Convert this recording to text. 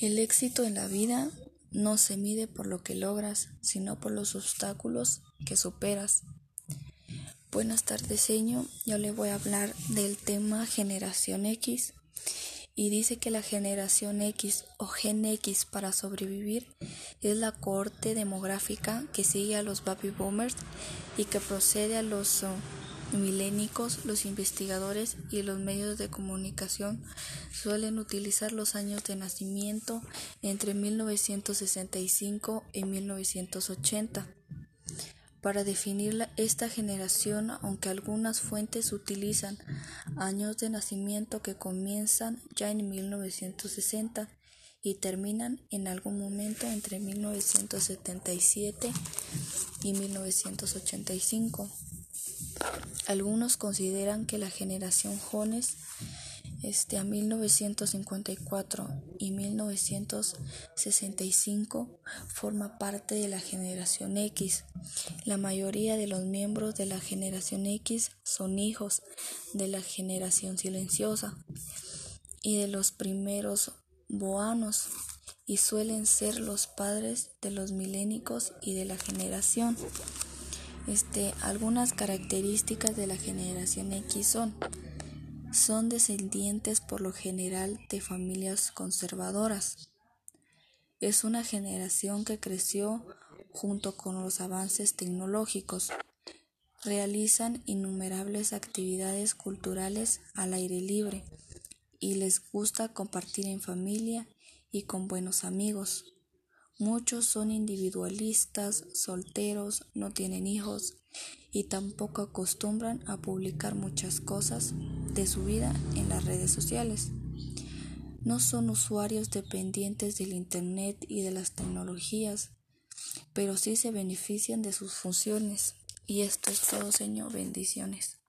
El éxito en la vida no se mide por lo que logras, sino por los obstáculos que superas. Buenas tardes, señor. Yo le voy a hablar del tema generación X. Y dice que la generación X o Gen X para sobrevivir es la cohorte demográfica que sigue a los baby boomers y que procede a los milénicos, los investigadores y los medios de comunicación suelen utilizar los años de nacimiento entre 1965 y 1980 para definir esta generación, aunque algunas fuentes utilizan años de nacimiento que comienzan ya en 1960 y terminan en algún momento entre 1977 y 1985. Algunos consideran que la generación Jones este, a 1954 y 1965 forma parte de la generación X. La mayoría de los miembros de la generación X son hijos de la generación silenciosa y de los primeros boanos y suelen ser los padres de los milénicos y de la generación. Este, algunas características de la generación X son son descendientes por lo general de familias conservadoras. Es una generación que creció junto con los avances tecnológicos. Realizan innumerables actividades culturales al aire libre y les gusta compartir en familia y con buenos amigos. Muchos son individualistas, solteros, no tienen hijos y tampoco acostumbran a publicar muchas cosas de su vida en las redes sociales. No son usuarios dependientes del Internet y de las tecnologías, pero sí se benefician de sus funciones. Y esto es todo, Señor. Bendiciones.